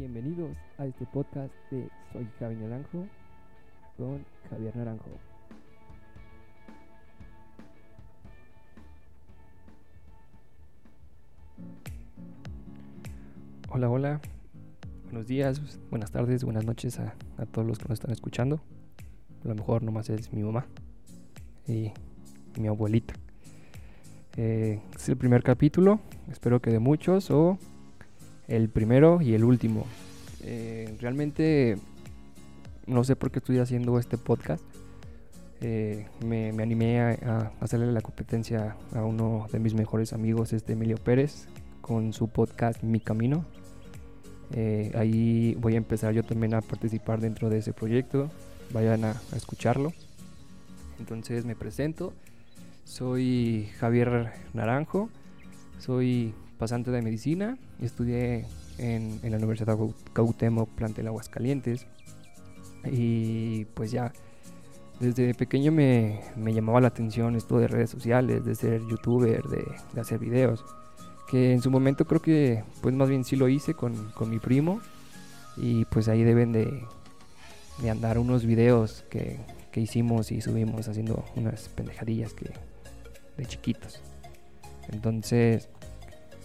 Bienvenidos a este podcast de Soy Javi Naranjo con Javier Naranjo. Hola, hola. Buenos días, buenas tardes, buenas noches a, todos los que nos están escuchando. A lo mejor nomás es mi mamá y mi abuelita. Eh, es el primer capítulo, espero que de muchos o el primero y el último. Eh, realmente no sé por qué estoy haciendo este podcast. Eh, me, animé a, hacerle la competencia a uno de mis mejores amigos, este Emilio Pérez, con su podcast Mi Camino. Eh, ahí voy a empezar yo también a participar dentro de ese proyecto. Vayan a, a escucharlo. Entonces me presento. Soy Javier Naranjo. Soy pasante de medicina, estudié en, la Universidad Cuauhtémoc, plantel Aguascalientes. Y pues ya, desde pequeño me, llamaba la atención esto de redes sociales, de ser youtuber, de, hacer videos. Que en su momento creo que, pues más bien sí lo hice con, mi primo. Y pues ahí deben de, andar unos videos que, que hicimos y subimos haciendo unas pendejadillas que de chiquitos. Entonces,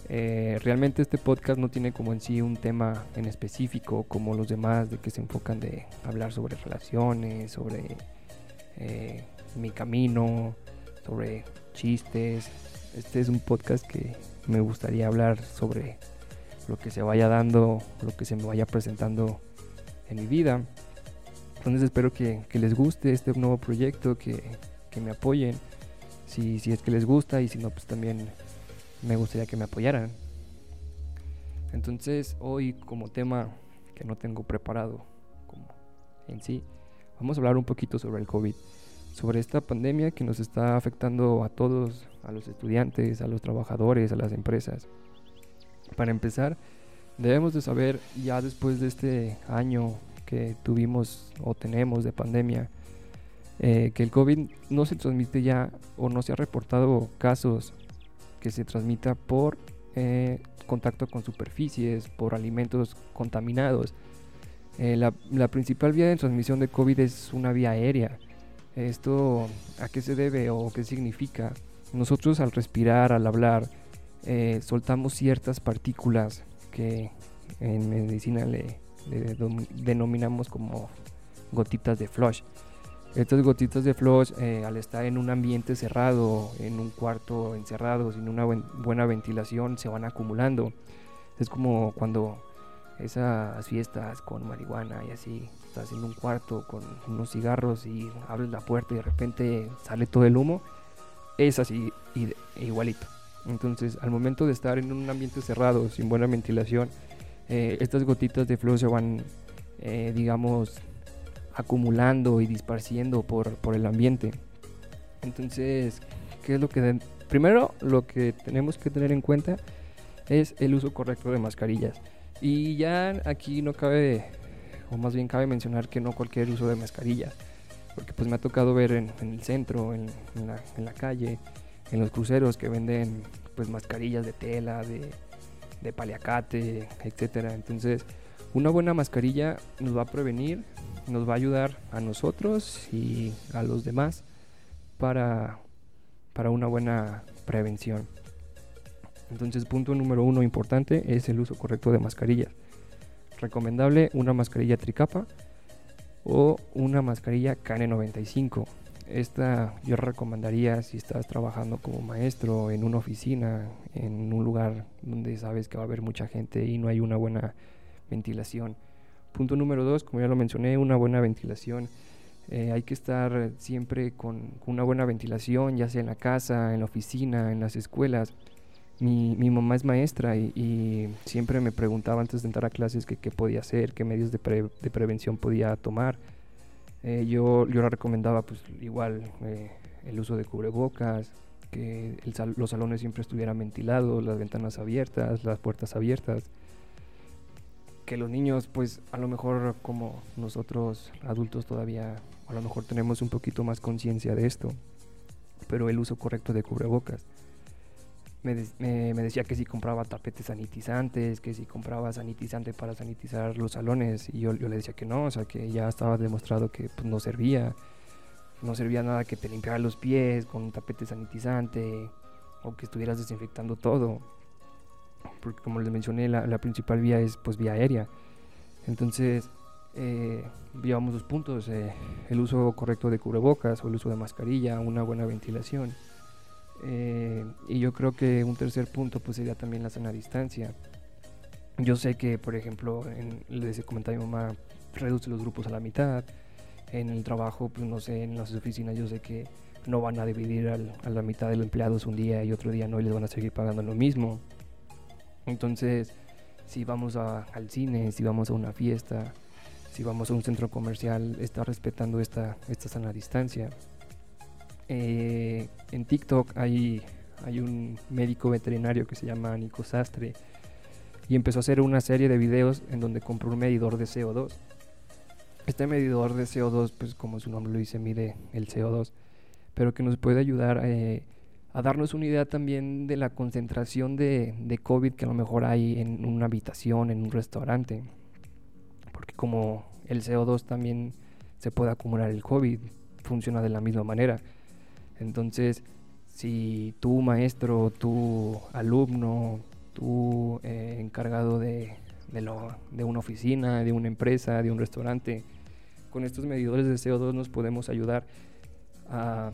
eh, realmente este podcast no tiene como en sí un tema en específico como los demás de que se enfocan de hablar sobre relaciones, sobre eh, mi camino, sobre chistes. Este es un podcast que me gustaría hablar sobre lo que se vaya dando, lo que se me vaya presentando en mi vida. Entonces espero que, les guste este nuevo proyecto, que, me apoyen, si, si es que les gusta y si no, pues también me gustaría que me apoyaran. Entonces hoy como tema que no tengo preparado como en sí, vamos a hablar un poquito sobre el COVID, sobre esta pandemia que nos está afectando a todos, a los estudiantes, a los trabajadores, a las empresas. Para empezar, debemos de saber ya después de este año que tuvimos o tenemos de pandemia, eh, que el COVID no se transmite ya o no se ha reportado casos que se transmita por eh, contacto con superficies, por alimentos contaminados. Eh, la, principal vía de transmisión de COVID es una vía aérea. ¿Esto a qué se debe o qué significa? Nosotros al respirar, al hablar, eh, soltamos ciertas partículas que en medicina le denominamos como gotitas de flush. Estas gotitas de flush, eh, al estar en un ambiente cerrado, en un cuarto encerrado, sin una buena ventilación, se van acumulando. Es como cuando esas fiestas con marihuana y así, estás en un cuarto con unos cigarros y abres la puerta y de repente sale todo el humo. Es así, igualito. Entonces, al momento de estar en un ambiente cerrado, sin buena ventilación, eh, estas gotitas de flush se van, eh, digamos, acumulando y disparciendo por, por el ambiente. Entonces, ¿qué es lo que... Primero, lo que tenemos que tener en cuenta es el uso correcto de mascarillas. Y ya aquí no cabe, o más bien cabe mencionar que no cualquier uso de mascarillas. Porque pues me ha tocado ver en, el centro, en, la, en, la, calle, en los cruceros que venden pues mascarillas de tela, de, de paliacate, etcétera. Entonces, una buena mascarilla nos va a prevenir nos va a ayudar a nosotros y a los demás para, para una buena prevención. Entonces, punto número uno importante es el uso correcto de mascarillas. Recomendable una mascarilla tricapa o una mascarilla KN95. Esta yo recomendaría si estás trabajando como maestro en una oficina, en un lugar donde sabes que va a haber mucha gente y no hay una buena ventilación Punto número dos, como ya lo mencioné, una buena ventilación. Eh, hay que estar siempre con, una buena ventilación, ya sea en la casa, en la oficina, en las escuelas. Mi, mamá es maestra y, siempre me preguntaba antes de entrar a clases qué podía hacer, qué medios de, prevención podía tomar. Eh, yo, yo le recomendaba pues igual eh, el uso de cubrebocas, que los salones siempre estuvieran ventilados, las ventanas abiertas, las puertas abiertas que los niños, pues a lo mejor como nosotros adultos todavía, a lo mejor tenemos un poquito más conciencia de esto, pero el uso correcto de cubrebocas. me, decía que si compraba tapetes sanitizantes, que si compraba sanitizante para sanitizar los salones. Y yo, yo le decía que no, o sea, que ya estaba demostrado que pues, no servía. No servía nada que te limpiara los pies con un tapete sanitizante o que estuvieras desinfectando todo. Porque como les mencioné, la, principal vía es pues vía aérea. Entonces, eh, llevamos dos puntos, eh, el uso correcto de cubrebocas o el uso de mascarilla, una buena ventilación. Eh, y yo creo que un tercer punto pues sería también la sana distancia. Yo sé que, por ejemplo, en, les comenté a mi mamá, reduce los grupos a la mitad. En el trabajo, pues no sé, en las oficinas yo sé que no van a dividir a la mitad de los empleados un día y otro día no y les van a seguir pagando lo mismo. Entonces, si vamos al cine, si vamos a una fiesta, si vamos a un centro comercial, está respetando esta, esta sana distancia. Eh, en TikTok hay, hay un médico veterinario que se llama Nico Sastre y empezó a hacer una serie de videos en donde compró un medidor de CO2. Este medidor de CO2, pues como su nombre lo dice, mide el CO2, pero que nos puede ayudar eh, a darnos una idea también de la concentración de, COVID que a lo mejor hay en una habitación, en un restaurante. Porque como el CO2 también se puede acumular el COVID, funciona de la misma manera. Entonces, si tu maestro, tu alumno, tu eh, encargado de, de, una oficina, de una empresa, de un restaurante, con estos medidores de CO2 nos podemos ayudar a,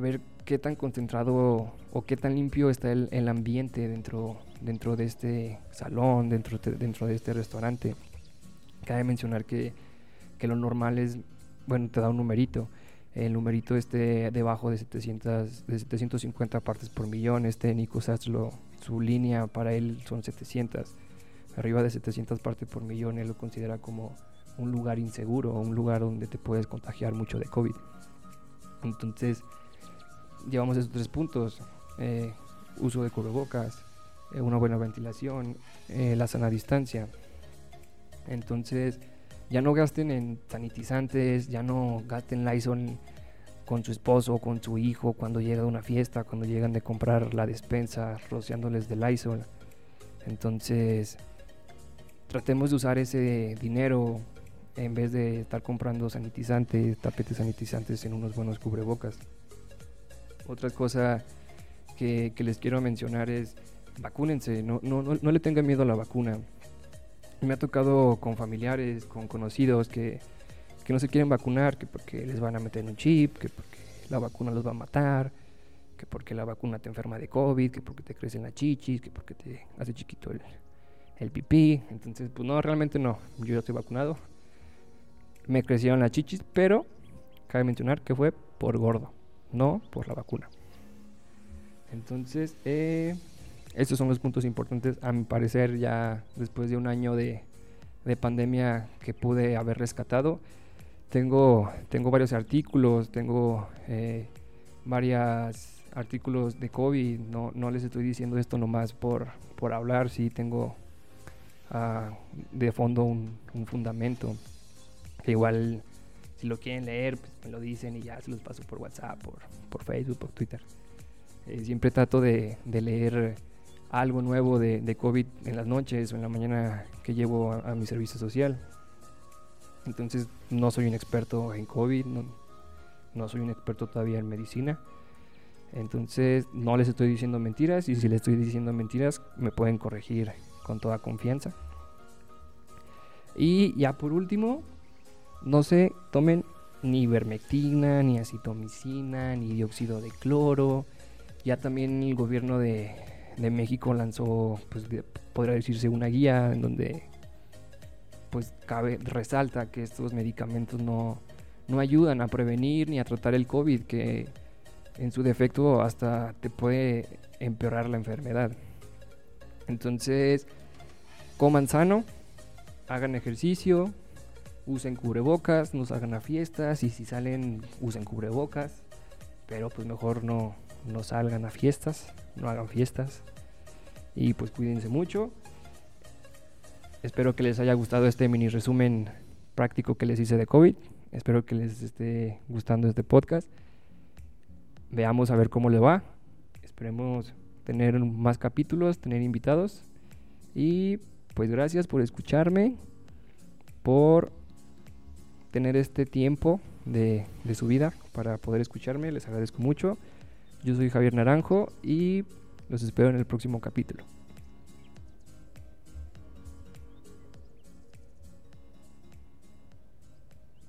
ver qué tan concentrado o qué tan limpio está el, ambiente dentro, dentro de este salón, dentro, dentro de este restaurante. Cabe mencionar que, que lo normal es, bueno, te da un numerito el numerito esté debajo de, 700, de 750 partes por millón. Este Nico Sastro, su línea para él son 700. Arriba de 700 partes por millón, él lo considera como un lugar inseguro, un lugar donde te puedes contagiar mucho de COVID. Entonces, llevamos esos tres puntos. Eh, uso de cubrebocas, eh, una buena ventilación, eh, la sana distancia. Entonces, ya no gasten en sanitizantes, ya no gasten Lysol con su esposo, con su hijo, cuando llega de una fiesta, cuando llegan de comprar la despensa, rociándoles de Lysol. Entonces, tratemos de usar ese dinero en vez de estar comprando sanitizantes, tapetes sanitizantes en unos buenos cubrebocas. Otra cosa que, les quiero mencionar es vacúnense, no, no, no, no le tengan miedo a la vacuna me ha tocado con familiares, con conocidos que, no se quieren vacunar, que porque les van a meter un chip, que porque la vacuna los va a matar, que porque la vacuna te enferma de COVID, que porque te crecen las chichis, que porque te hace chiquito el, el pipí. Entonces, pues no, realmente no. Yo ya estoy vacunado. Me crecieron las chichis, pero cabe mencionar que fue por gordo, no por la vacuna. Entonces, eh, estos son los puntos importantes, a mi parecer, ya después de un año de, pandemia que pude haber rescatado. Tengo, tengo varios artículos, tengo eh, varios artículos de COVID, no, no les estoy diciendo esto nomás por, por hablar, sí tengo ah, de fondo un, fundamento. Que igual, si lo quieren leer, pues me lo dicen y ya se los paso por WhatsApp, por, por Facebook, por Twitter. Eh, siempre trato de, de leer algo nuevo de, de, COVID en las noches o en la mañana que llevo a, mi servicio social. Entonces no soy un experto en COVID, no, no, soy un experto todavía en medicina. Entonces no les estoy diciendo mentiras y si les estoy diciendo mentiras me pueden corregir con toda confianza. Y ya por último, no se tomen ni ivermectina, ni acitomicina, ni dióxido de cloro. Ya también el gobierno de, de México lanzó, pues decirse, una guía en donde pues cabe, resalta que estos medicamentos no, no ayudan a prevenir ni a tratar el COVID, que en su defecto hasta te puede empeorar la enfermedad. Entonces, coman sano, hagan ejercicio, usen cubrebocas, no salgan a fiestas y si salen usen cubrebocas, pero pues mejor no, no salgan a fiestas, no hagan fiestas y pues cuídense mucho. Espero que les haya gustado este mini resumen práctico que les hice de COVID. Espero que les esté gustando este podcast. Veamos a ver cómo le va. Esperemos tener más capítulos, tener invitados. Y pues gracias por escucharme, por tener este tiempo de, de su vida para poder escucharme. Les agradezco mucho. Yo soy Javier Naranjo y los espero en el próximo capítulo.